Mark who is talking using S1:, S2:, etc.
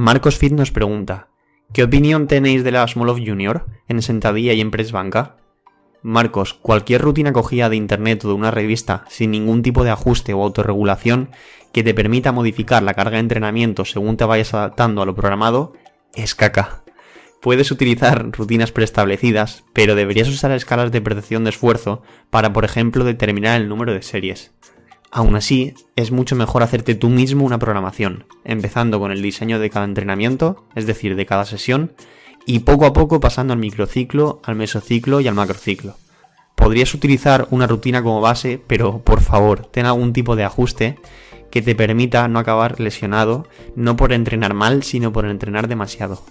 S1: Marcos Fit nos pregunta, ¿qué opinión tenéis de la Smolov Junior en sentadilla y en press banca? Marcos, cualquier rutina cogida de internet o de una revista sin ningún tipo de ajuste o autorregulación que te permita modificar la carga de entrenamiento según te vayas adaptando a lo programado, es caca. Puedes utilizar rutinas preestablecidas, pero deberías usar escalas de percepción de esfuerzo para, por ejemplo, determinar el número de series. Aún así, es mucho mejor hacerte tú mismo una programación, empezando con el diseño de cada entrenamiento, es decir, de cada sesión, y poco a poco pasando al microciclo, al mesociclo y al macrociclo. Podrías utilizar una rutina como base, pero por favor, ten algún tipo de ajuste que te permita no acabar lesionado, no por entrenar mal, sino por entrenar demasiado.